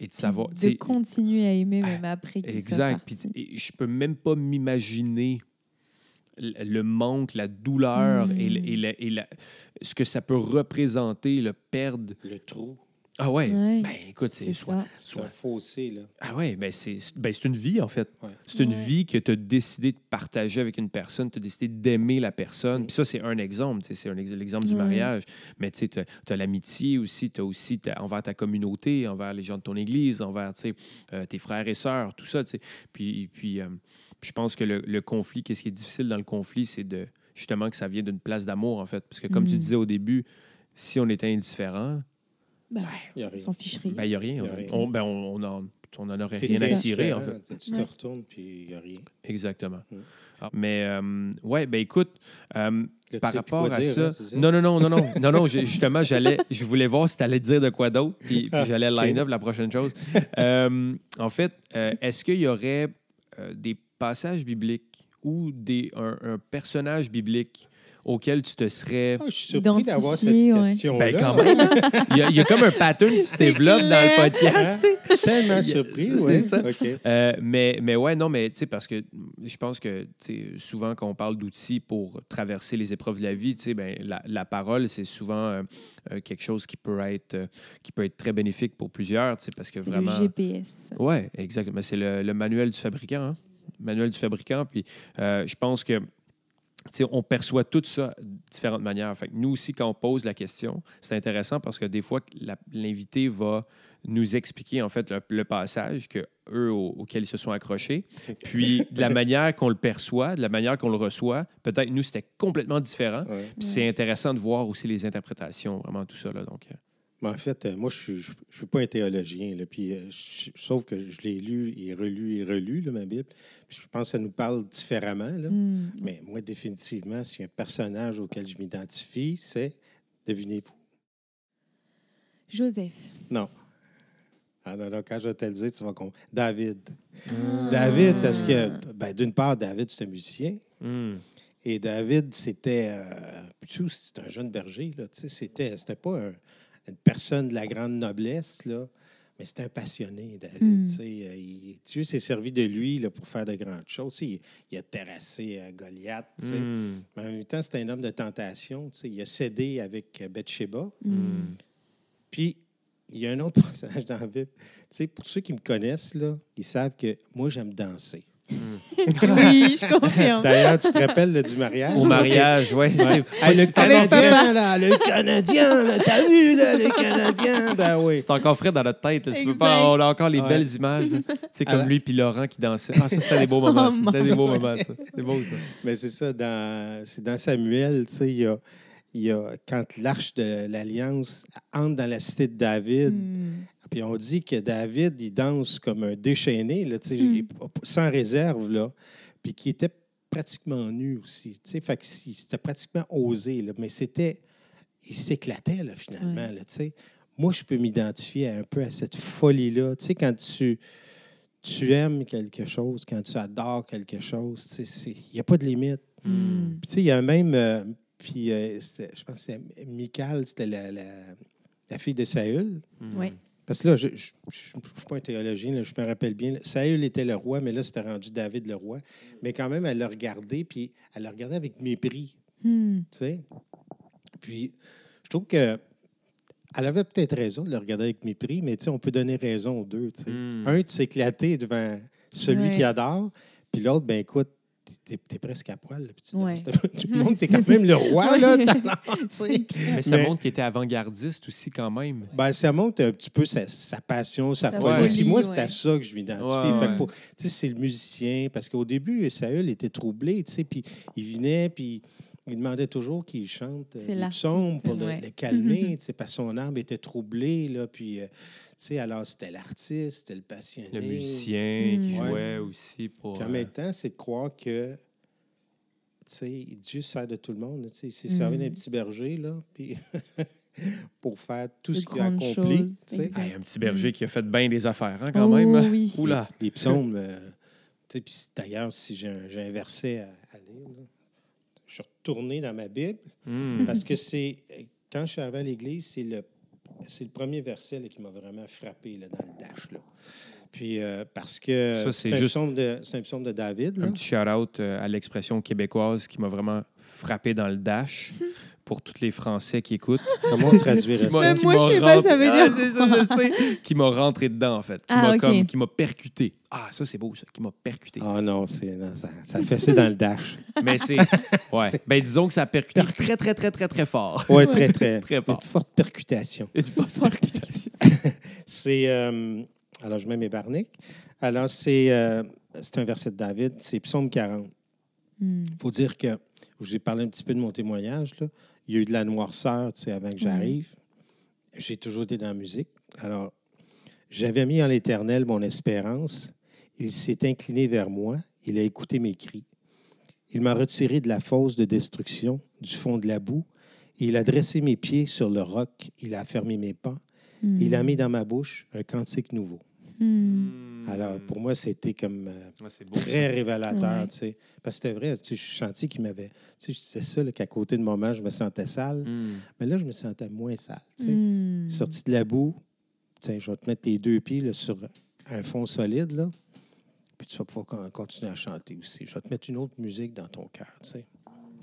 et de Puis savoir. de continuer à aimer Ah, même après qu'il soit Exact. Puis, parti. et je peux même pas m'imaginer le manque, la douleur et, le- Mm. et la- et la- ce que ça peut représenter, le perdre. le trou, Ah ouais, Ouais, ben écoute, c'est soit, un soit- fossé, là. Ah ouais, ben c'est ben c'est une vie en fait. Ouais. C'est une Ouais. vie que tu as décidé de partager avec une personne, tu as décidé d'aimer la personne. Mm. Puis ça, c'est un exemple, c'est l'exemple du mariage. Mais tu sais, tu as, l'amitié aussi, tu as aussi ta- envers ta communauté, envers les gens de ton église, envers tu sais, euh, tes frères et sœurs, tout ça. tu sais. Puis, puis, euh, puis je pense que le, le conflit, qu'est-ce qui est difficile dans le conflit, c'est de justement que ça vient d'une place d'amour, en fait. Parce que comme tu Mm. disais au début, si on était indifférent, Il y a on rien. s'en ficherait. ben, il n'y a rien. en Y a fait. rien. On, ben, on, on en, on en aurait rien à ça. tirer, en fait. Tu te Ouais. retournes, puis il n'y a rien. Exactement. Mm. Ah, mais, euh, ouais, ben écoute, euh, Là, par rapport à dire, ça, hein, c'est non, non, non, non, non, non, non, justement, j'allais, je voulais voir si tu allais dire de quoi d'autre, puis, puis Ah, j'allais ok. line up la prochaine chose. Euh, en fait, euh, est-ce qu'il y aurait euh, des passages bibliques ou des, un, un personnage biblique auquel tu te serais. Ah, je suis surpris d'avoir cette ouais. question-là. Ben, quand même, hein. il y, a, il y a comme un pattern qui se développe dans le podcast. sais. tellement surpris, C'est oui. ça. Euh, mais, mais ouais, non, mais tu sais, parce que je pense que souvent, quand on parle d'outils pour traverser les épreuves de la vie, tu sais, ben, la, la parole, c'est souvent euh, euh, quelque chose qui peut, être, euh, qui peut être très bénéfique pour plusieurs, tu sais, parce que vraiment. le GPS. Oui, exactement. C'est le, le manuel du fabricant. hein. Manuel du fabricant. Puis euh, je pense que tu sais, on perçoit tout ça de différentes manières. Fait que nous aussi, quand on pose la question, c'est intéressant parce que des fois, l'invité va nous expliquer en fait le, le passage que eux au- auquel ils se sont accrochés. Puis de la manière qu'on le perçoit, de la manière qu'on le reçoit, peut-être nous c'était complètement différent. Ouais. Puis c'est intéressant de voir aussi les interprétations, vraiment tout ça là. Donc euh, Mais en fait, euh, moi, je ne suis, je suis pas un théologien, là, puis, euh, je- sauf que je l'ai lu et relu et relu, là, ma Bible. Je pense que ça nous parle différemment. Là. Hmm. Mais moi, définitivement, s'il y a un personnage auquel je m'identifie, c'est, devinez-vous, Joseph. non. Ah non, non, quand je vais te le dire, tu vas comprendre. David. David, parce que, ben, d'une part, David, c'est un musicien. hmm. Et David, c'était. Euh, tu sais, c'était un jeune berger, là. Tu sais, c'était, c'était pas un- une personne de la grande noblesse, là. Mais c'était un passionné, David. Mm. tu sais. Euh, il- Dieu s'est servi de lui là, pour faire de grandes choses. Il, il a terrassé euh, Goliath. Hmm. Mais en même temps, c'était un homme de tentation. Il a cédé avec euh, Bathsheba. Hmm. Puis, il y a un autre personnage dans la Bible. Pour ceux qui me connaissent, là, ils savent que moi, j'aime danser. Oui, je confirme. D'ailleurs, tu te rappelles là, du mariage? Au mariage, ouais. Ouais. Hey, le Canadien, là, le Canadien, là, t'as vu, là, le Canadien? Ben oui. C'est encore frais dans notre tête. là. Peux pas, on a encore les Ouais. belles images. C'est comme Alors- lui puis Laurent qui dansaient. Ah, ça, c'était des beaux moments. Oh, C'était des beaux moments, ça. C'est beau, ça. Mais c'est ça, dans, c'est dans Samuel, tu sais, il y a, il y a, quand l'arche de l'Alliance entre dans la cité de David, Hmm. puis on dit que David, il danse comme un déchaîné, là, Mm. sans réserve, là, puis qui était pratiquement nu aussi, fait c'était pratiquement osé, là, mais c'était, il s'éclatait, là, finalement, Ouais. là. Moi, je peux m'identifier un peu à cette folie-là, tu sais, quand tu, tu aimes quelque chose, quand tu adores quelque chose, il n'y a pas de limite. Hmm. Puis, il y a même. euh, puis, euh, je pense que c'était Michal, c'était la, la, la fille de Saül. Ouais. Parce que là, je ne suis pas un théologien, là, je me rappelle bien. Saül était le roi, mais là, c'était rendu David le roi. Mais quand même, elle l'a regardé, puis elle l'a regardé avec mépris, Hmm. tu sais. Puis, je trouve que. Elle avait peut-être raison de le regarder avec mépris, mais tu sais, on peut donner raison aux deux. tu sais. Mm. Un de s'éclater devant celui Ouais. qui adore, puis l'autre, ben écoute, t'es es presque à poil. là, puis tu Ouais. Tout le monde, t'es quand même le roi, Ouais. là. Mais ça Mais- montre qu'il était avant-gardiste aussi, quand même. Ben, ça montre un petit peu sa, sa passion, sa folie. Puis moi, c'est ouais. à ça que je m'identifie. C'est le musicien. Parce qu'au début, Saül était troublé, tu sais, puis il venait, puis il demandait toujours qu'il chante euh, psaumes pour le, ouais. le calmer, tu sais, parce que son âme était troublée, là, puis, euh, sais, alors c'était l'artiste, c'était le passionné. Le musicien qui Mm. jouait aussi pour. Puis en euh, même temps, c'est de croire que, tu sais, Dieu sert de tout le monde, tu sais, il s'est servi d'un petit berger, là, puis pour faire tout De ce qu'il a accompli, hey, un petit berger qui a fait bien des affaires, hein, quand Oh, même. oui. Oula. Les psaumes, euh, tu sais, puis d'ailleurs, si j'ai un, verset à, à lire, là, je suis retourné dans ma Bible parce que c'est, quand je suis arrivé à l'Église, c'est le, c'est le premier verset là, qui m'a vraiment frappé là, dans le dash. Là. Puis, euh, parce que c'est un, juste- de, c'est un psaume de David. Un petit shout-out euh, à l'expression québécoise qui m'a vraiment frappé dans le dash pour tous les Français qui écoutent. Comment on traduirait Qui m'a- ça? Qui moi, m'a je sais pas, ça rentré- veut Ah, dire c'est ça, je sais. qui m'a rentré dedans, en fait. Qui Ah, m'a ok. comme- qui m'a percuté. Ah, ça, c'est beau, ça. Qui m'a percuté. Ah non, c'est, non, ça, ça fait ça dans le dash. Mais c'est. Ouais. C'est- Ben, disons que ça a percuté très, très, très, très, très fort. Oui, très, très. Très Une fort. forte percutation. Une forte percutation. C'est. euh, alors, je mets mes barniques. Alors, c'est, euh, c'est un verset de David, c'est Psaume 40. Hmm. Il faut dire que, je vous ai parlé un petit peu de mon témoignage, là. il y a eu de la noirceur avant que j'arrive. J'ai toujours été dans la musique. Alors, j'avais mis en l'Éternel mon espérance. Il s'est incliné vers moi. Il a écouté mes cris. Il m'a retiré de la fosse de destruction, du fond de la boue. Il a dressé mes pieds sur le roc. Il a fermé mes pas. Il a mis dans ma bouche un cantique nouveau. Hmm. Alors, pour moi, c'était comme euh, Ouais, c'est beau. très révélateur, Ouais. tu sais. Parce que c'était vrai, tu sais, je sentais qu'il m'avait... Tu sais, je disais ça, là, qu'à côté de moi, je me sentais sale. Mm. Mais là, je me sentais moins sale, tu sais. Hmm. Sorti de la boue, je vais te mettre tes deux pieds là, sur un fond solide, là, puis tu vas pouvoir con- continuer à chanter aussi. Je vais te mettre une autre musique dans ton cœur, tu sais.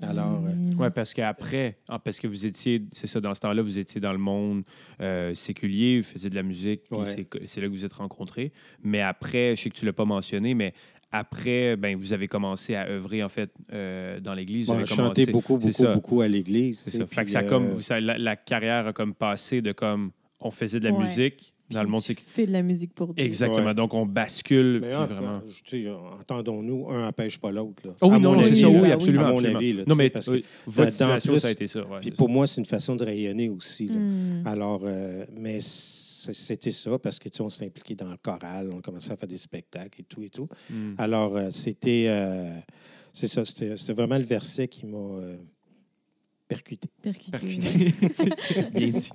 Alors, euh, Mm. Oui, parce qu'après, ah, parce que vous étiez, c'est ça, dans ce temps-là, vous étiez dans le monde euh, séculier, vous faisiez de la musique, puis Ouais. c'est- là que vous êtes rencontrés. Mais après, je sais que tu ne l'as pas mentionné, mais après, ben, vous avez commencé à œuvrer, en fait, euh, dans l'Église. Vous bon, avez chanter commencé- beaucoup, c'est beaucoup, ça. beaucoup à l'église. C'est ça. Fait que puis, ça a euh, comme, ça- la, la carrière a comme passé de comme, on faisait de la Ouais. musique dans le monde tu fais de la musique pour Dieu. Exactement. Ouais. Donc, on bascule, Mais puis ah, vraiment... entendons-nous, un n'empêche pas l'autre. là. Oh oui, À non, c'est avis, ça, oui, absolument. À mon absolument. avis, là, non, mais parce euh, que votre situation, plus- ça a été ça. ouais, Puis pour moi, c'est une façon de rayonner aussi. là. Mm. Alors, euh, mais c'était ça parce que tu sais, on s'est impliqué dans le choral, on commençait à faire des spectacles et tout et tout. ça. Mm. Alors, euh, c'était, euh, c'est ça, c'était vraiment le verset qui m'a euh, percuté. Percuté. Percuté. Bien dit.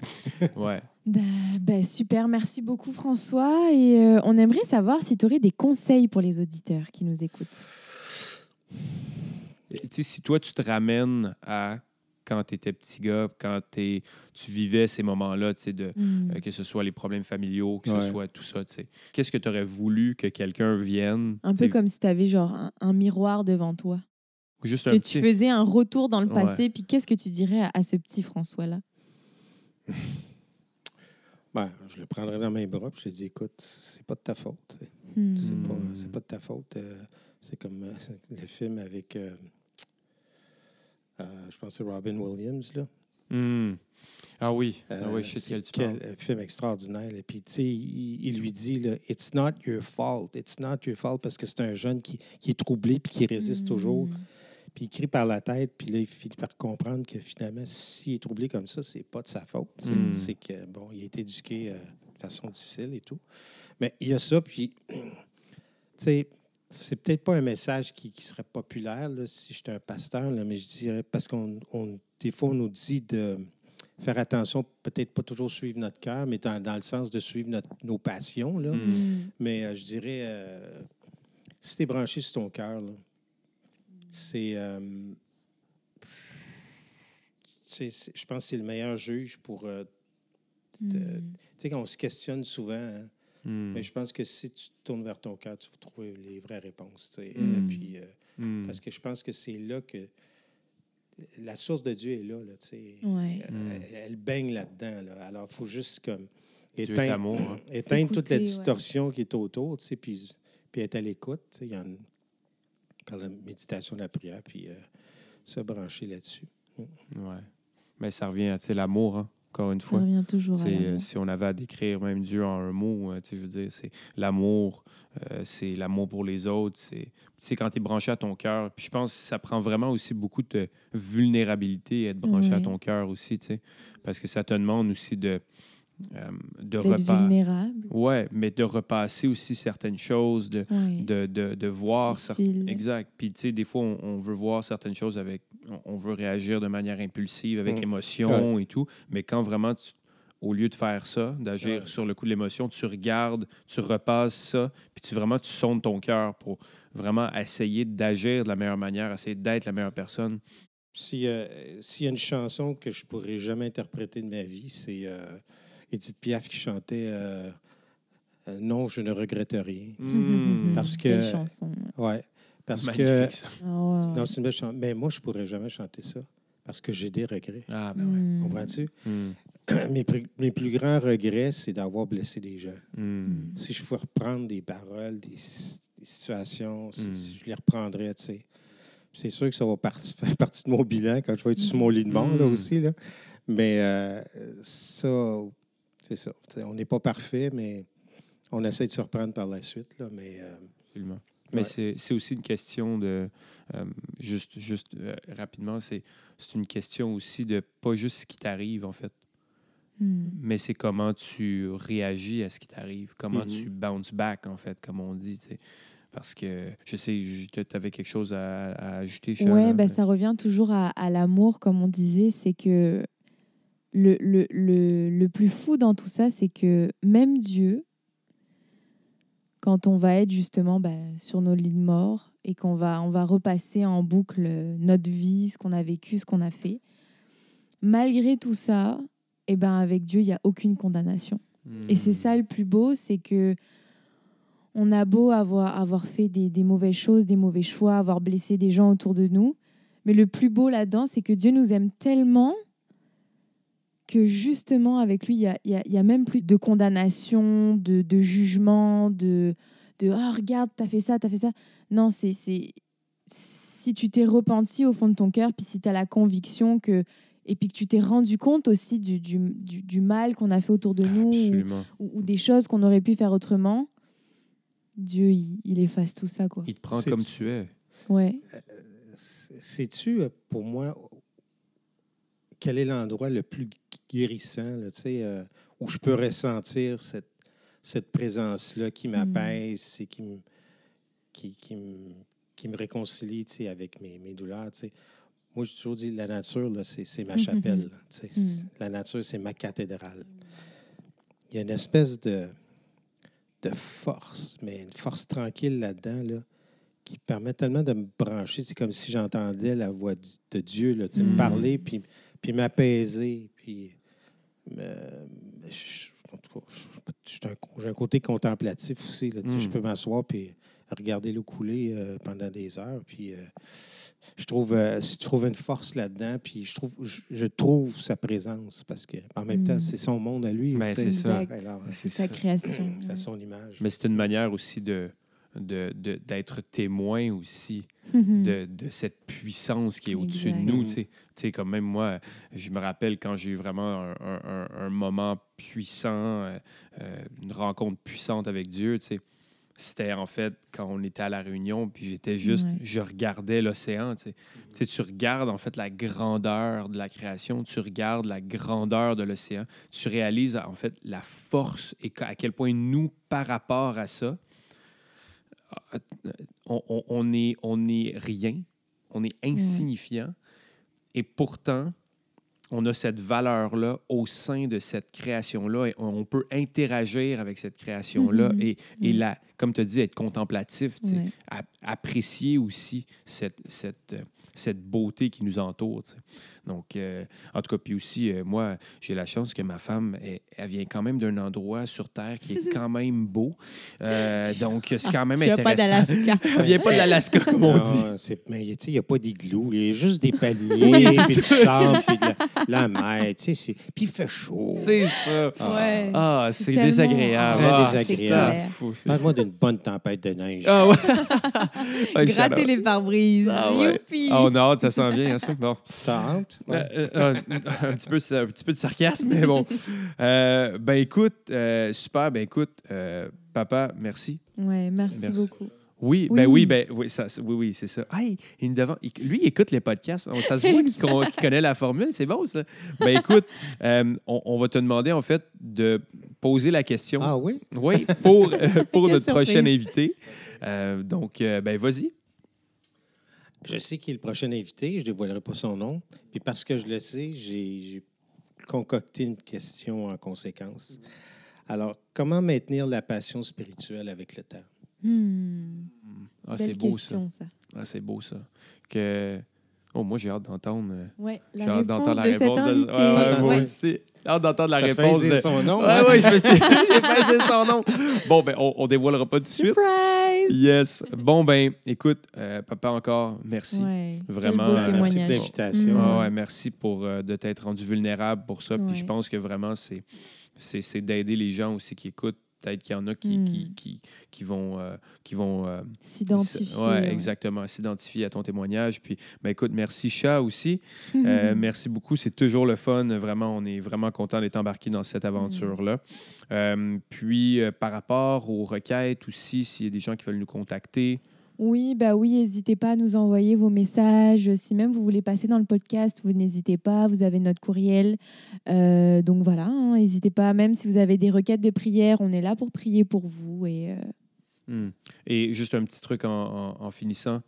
Ouais. Bah, super, merci beaucoup François. Et euh, on aimerait savoir si tu aurais des conseils pour les auditeurs qui nous écoutent. Tu sais, si toi, tu te ramènes à quand tu étais petit gars, quand t'es- tu vivais ces moments-là, tu sais, de, Mm. euh, que ce soit les problèmes familiaux, que Ouais. ce soit tout ça, tu sais, qu'est-ce que tu aurais voulu que quelqu'un vienne? Un peu comme si tu avais genre un, un miroir devant toi. Juste Que un tu petit... faisais un retour dans le Ouais. passé, puis qu'est-ce que tu dirais à, à ce petit François-là? Ben, je le prendrais dans mes bras puis je lui dis écoute, c'est pas de ta faute. Hmm. C'est Mm. pas, c'est pas de ta faute. euh, c'est comme euh, le film avec, euh, euh, je pense que c'est Robin Williams, là. Hmm. Ah oui, Euh, ah oui, je sais quel tu quel- parles. film extraordinaire. Et puis, tu sais, il, il lui dit, là, It's not your fault. It's not your fault parce que c'est un jeune qui, qui est troublé puis qui résiste toujours. Hmm. Puis il crie par la tête. Puis là, il finit par comprendre que finalement, s'il est troublé comme ça, c'est pas de sa faute. tu sais. Mm. C'est que, bon, il a été éduqué euh, de façon difficile et tout. Mais il y a ça. Puis, tu sais, c'est peut-être pas un message qui, qui serait populaire là, si j'étais un pasteur, là, mais je dirais, parce qu'on, on- des fois, on nous dit de faire attention, peut-être pas toujours suivre notre cœur, mais dans, dans le sens de suivre notre- nos passions. Là. Mm. Hmm. Mais euh, je dirais, euh, si tu es branché sur ton cœur, là, c'est. euh, c'est- je pense que c'est le meilleur juge pour. euh, Hmm. tu sais, quand on se questionne souvent, hein, Hmm. mais je pense que si tu te tournes vers ton cœur, tu vas trouver les vraies réponses. tu sais. Mm. Euh, puis, euh, Hmm. parce que je pense que c'est là que. La source de Dieu est là. là tu sais. Ouais. Elle, elle baigne là-dedans. là. Alors, il faut juste comme. Éteindre- amour, hein. éteindre toute la ouais. distorsion qui est autour, tu sais, puis, puis être à l'écoute. tu sais, Il y en a par la méditation de la prière, puis euh, se brancher là-dessus. Ouais. Mais ça revient à tu sais, l'amour, hein, encore une Ça fois. revient toujours à euh, l'amour. si on avait à décrire même Dieu en un mot, euh, tu sais, je veux dire, c'est l'amour, euh, c'est l'amour pour les autres. C'est, c'est quand tu es branché à ton cœur. Puis je pense que ça prend vraiment aussi beaucoup de vulnérabilité être branché à ton cœur aussi, tu sais, parce que ça te demande aussi de, euh, de repas. vulnérable. Ouais, mais de repasser aussi certaines choses, de, Ouais. de, de, de voir. Difficile. Exact. Puis, tu sais, des fois, on, on veut voir certaines choses avec. On, veut réagir de manière impulsive, avec Mm. émotion et tout. Mais quand vraiment, tu- au lieu de faire ça, d'agir Ouais. sur le coup de l'émotion, tu regardes, tu repasses ça, puis tu vraiment, tu sondes ton cœur pour vraiment essayer d'agir de la meilleure manière, essayer d'être la meilleure personne. Si, euh, S'il y a une chanson que je pourrais jamais interpréter de ma vie, c'est euh, Edith Piaf qui chantait euh, euh, Non, je ne regrette rien. Mm. Parce que- Quelle chanson. Ouais. Parce Magnifique, que. Ah ouais. Non, c'est une belle chanson. Mais moi, je pourrais jamais chanter ça. Parce que j'ai des regrets. Ah, ben ouais. Hmm. Comprends-tu? Mm. mes, plus, mes plus grands regrets, c'est d'avoir blessé des gens. Mm. Si je pouvais reprendre des paroles, des, des situations, si- Mm. si je les reprendrais, tu sais. C'est sûr que ça va faire partie de mon bilan quand je vais être sur mon lit de mort, là aussi. Là. Mais euh, ça, c'est ça. On n'est pas parfait, mais on essaie de se reprendre par la suite. Là, mais euh, Absolument. Mais Ouais. c'est c'est aussi une question de, euh, juste, juste euh, rapidement, c'est c'est une question aussi de pas juste ce qui t'arrive, en fait, Hmm. mais c'est comment tu réagis à ce qui t'arrive, comment tu bounce back, en fait, comme on dit. Parce que je sais, tu avais quelque chose à, à ajouter, Ouais, hein, mais- ça revient toujours à, à l'amour, comme on disait, c'est que le, le, le, le plus fou dans tout ça, c'est que même Dieu, quand on va être justement bah, sur nos lits de mort et qu'on va, on va repasser en boucle notre vie, ce qu'on a vécu, ce qu'on a fait, malgré tout ça, eh ben, avec Dieu, il n'y a aucune condamnation. Et c'est Hmm. ça le plus beau, c'est que on a beau avoir, avoir fait des, des mauvaises choses, des mauvais choix, avoir blessé des gens autour de nous, mais le plus beau là-dedans, c'est que Dieu nous aime tellement que justement avec lui, il y a, il y a- y a même plus de condamnation, de, de jugement, de, de ah regarde, t'as fait ça, t'as fait ça. Non, c'est c'est- si tu t'es repenti au fond de ton cœur, puis si tu as la conviction que et puis que tu t'es rendu compte aussi du, du, du- du mal qu'on a fait autour de nous ou- ou, ou des choses qu'on aurait pu faire autrement, Dieu, il, il efface tout ça, quoi. Il te prend comme tu es. Ouais. Sais-tu, euh, pour moi, quel est l'endroit le plus guérissant, là, euh, où je peux ressentir cette, cette présence-là qui m'apaise et qui me, qui, qui me, qui me réconcilie avec mes, mes douleurs? tu sais. Moi, j'ai toujours dit, la nature, c'est, ma chapelle. là, sais. Mm. La nature, c'est ma cathédrale. Il y a une espèce de, de force, mais une force tranquille là-dedans, là, qui permet tellement de me brancher. C'est comme si j'entendais la voix de Dieu là, sais, me Mm. parler, puis, puis m'apaiser. Puis, j'ai un, j'ai un côté contemplatif aussi. Là, Mm. Je peux m'asseoir puis regarder l'eau couler euh, pendant des heures. Puis, euh, je trouve, euh, je trouve une force là-dedans, puis je trouve, je, je trouve sa présence parce que en même Mm. temps, c'est son monde à lui. Ben, c'est ça. Sa création. c'est son image. Mais c'est une manière aussi de de- de- d'être témoin aussi Mhm. de, de cette puissance qui est au-dessus de nous. Tu sais. Comme même moi, je me rappelle quand j'ai eu vraiment un, un- un- un moment puissant, euh, euh, une rencontre puissante avec Dieu. tu sais. C'était en fait quand on était à la réunion, puis j'étais juste, Ouais. je regardais l'océan. Tu sais. Tu sais, tu regardes en fait la grandeur de la création, tu regardes la grandeur de l'océan, tu réalises en fait la force et à quel point nous, par rapport à ça, on, on- on est, on est rien, on est insignifiant, et pourtant, on a cette valeur-là au sein de cette création-là, et on peut interagir avec cette création-là, Mhm. et, et Mhm. la, comme tu as dit, être contemplatif, Ouais. apprécier aussi cette, cette, cette beauté qui nous entoure. Donc, euh, en tout cas, puis aussi, euh, moi, j'ai la chance que ma femme, elle, elle vient quand même d'un endroit sur Terre qui est quand même beau. Euh, donc, c'est quand même pas intéressant. d'Alaska. Elle vient pas de l'Alaska, comme on dit. Mais tu sais, il n'y a pas d'igloo. Il y a juste des c'est puis du sable, puis de la, la mer. tu sais, c'est- Puis il fait chaud. C'est ça. Ouais. Ah, c'est désagréable. Très Ah, désagréable. Parle-moi d'une bonne tempête de neige. Ah ouais. Ouais, Gratter les pare-brises. Ah ouais. Youpi! Ah, on a hâte, ça sent bien, hein, ça. Bon. T'as hâte? Ouais. Euh, euh, un, un petit peu, un petit peu de sarcasme, mais bon. Euh, ben écoute, euh, super, ben écoute, euh, papa, merci. Ouais, merci, Merci. beaucoup. Oui, ben Oui. oui, ben oui, ça, oui, oui, c'est ça. Hey, il devant, il- lui, il écoute les podcasts. On- Ça se voit qu'il con- qu'il connaît la formule, c'est bon ça. Ben écoute, euh, on, on va te demander en fait de poser la question. Ah oui? Oui, pour, euh, pour notre prochain invité. Euh, donc, euh, ben vas-y. Je sais qui est le prochain invité. Je ne dévoilerai pas son nom. Puis parce que je le sais, j'ai concocté une question en conséquence. Alors, comment maintenir la passion spirituelle avec le temps? Hmm, Ah, c'est beau question, ça. ça. Ah, c'est beau ça. Que... Oh, moi, j'ai hâte d'entendre. euh, Ouais, J'ai la hâte réponse d'entendre la de cet réponse. de-. Ouais, ouais, moi Ouais. aussi. J'ai hâte d'entendre la réponse. de- son nom? Ouais, hein? ouais, je me suis... j'ai pas dit son nom. Bon, ben, on, on dévoilera pas tout de suite. Surprise! Yes. Bon, ben, écoute, euh, papa, encore, merci. Ouais, quel Vraiment, beau euh, Merci pour l'invitation. Mm. Ah ouais, merci pour euh, de t'être rendu vulnérable pour ça. Puis je pense que vraiment, c'est, c'est, c'est d'aider les gens aussi qui écoutent. Peut-être qu'il y en a qui, Mm. qui, qui, qui vont. euh, qui vont euh, S'identifier. ouais, ouais. exactement. S'identifier à ton témoignage. Puis, ben, écoute, merci, Chat, aussi. Euh, merci beaucoup. C'est toujours le fun. Vraiment, on est vraiment content d'être embarqué dans cette aventure-là. Puis, par rapport aux requêtes aussi, s'il y a des gens qui veulent nous contacter, Oui, bah oui, n'hésitez pas à nous envoyer vos messages. Si même vous voulez passer dans le podcast, vous n'hésitez pas. Vous avez notre courriel. Euh, donc voilà, hein, n'hésitez pas. Même si vous avez des requêtes de prière, on est là pour prier pour vous. Et euh, Hmm. Juste un petit truc en finissant.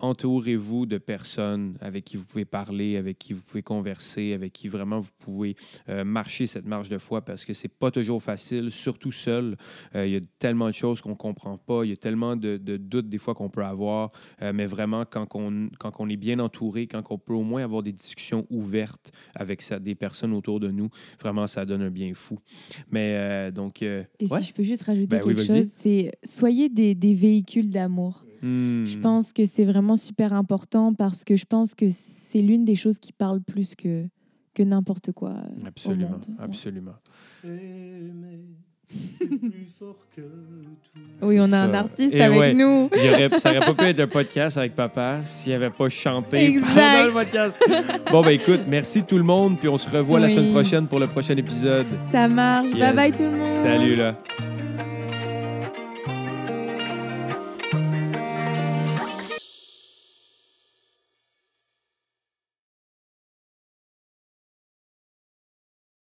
Entourez-vous de personnes avec qui vous pouvez parler, avec qui vous pouvez converser, avec qui vraiment vous pouvez euh, marcher cette marche de foi parce que c'est pas toujours facile, surtout seul. Euh, il y a tellement de choses qu'on comprend pas, il y a tellement de, de doutes des fois qu'on peut avoir, euh, mais vraiment quand on, quand on est bien entouré, quand on peut au moins avoir des discussions ouvertes avec ça, des personnes autour de nous, vraiment ça donne un bien fou. Mais donc, Et ouais. si je peux juste rajouter Ben quelque chose, c'est soyez des, des véhicules d'amour. Hmm. Je pense que c'est vraiment super important parce que je pense que c'est l'une des choses qui parle plus que, que n'importe quoi. euh, au Absolument, monde. Ouais. absolument. Aimer, c'est plus fort que tout. Oui, on a un artiste Et avec ouais. nous. Il y aurait- ça n'aurait pas pu être un podcast avec papa s'il n'avait pas chanté Exact. pendant le podcast. Bon, ben écoute, merci tout le monde, puis on se revoit la semaine prochaine pour le prochain épisode. Ça marche. Yes. Bye bye tout le monde. Salut là.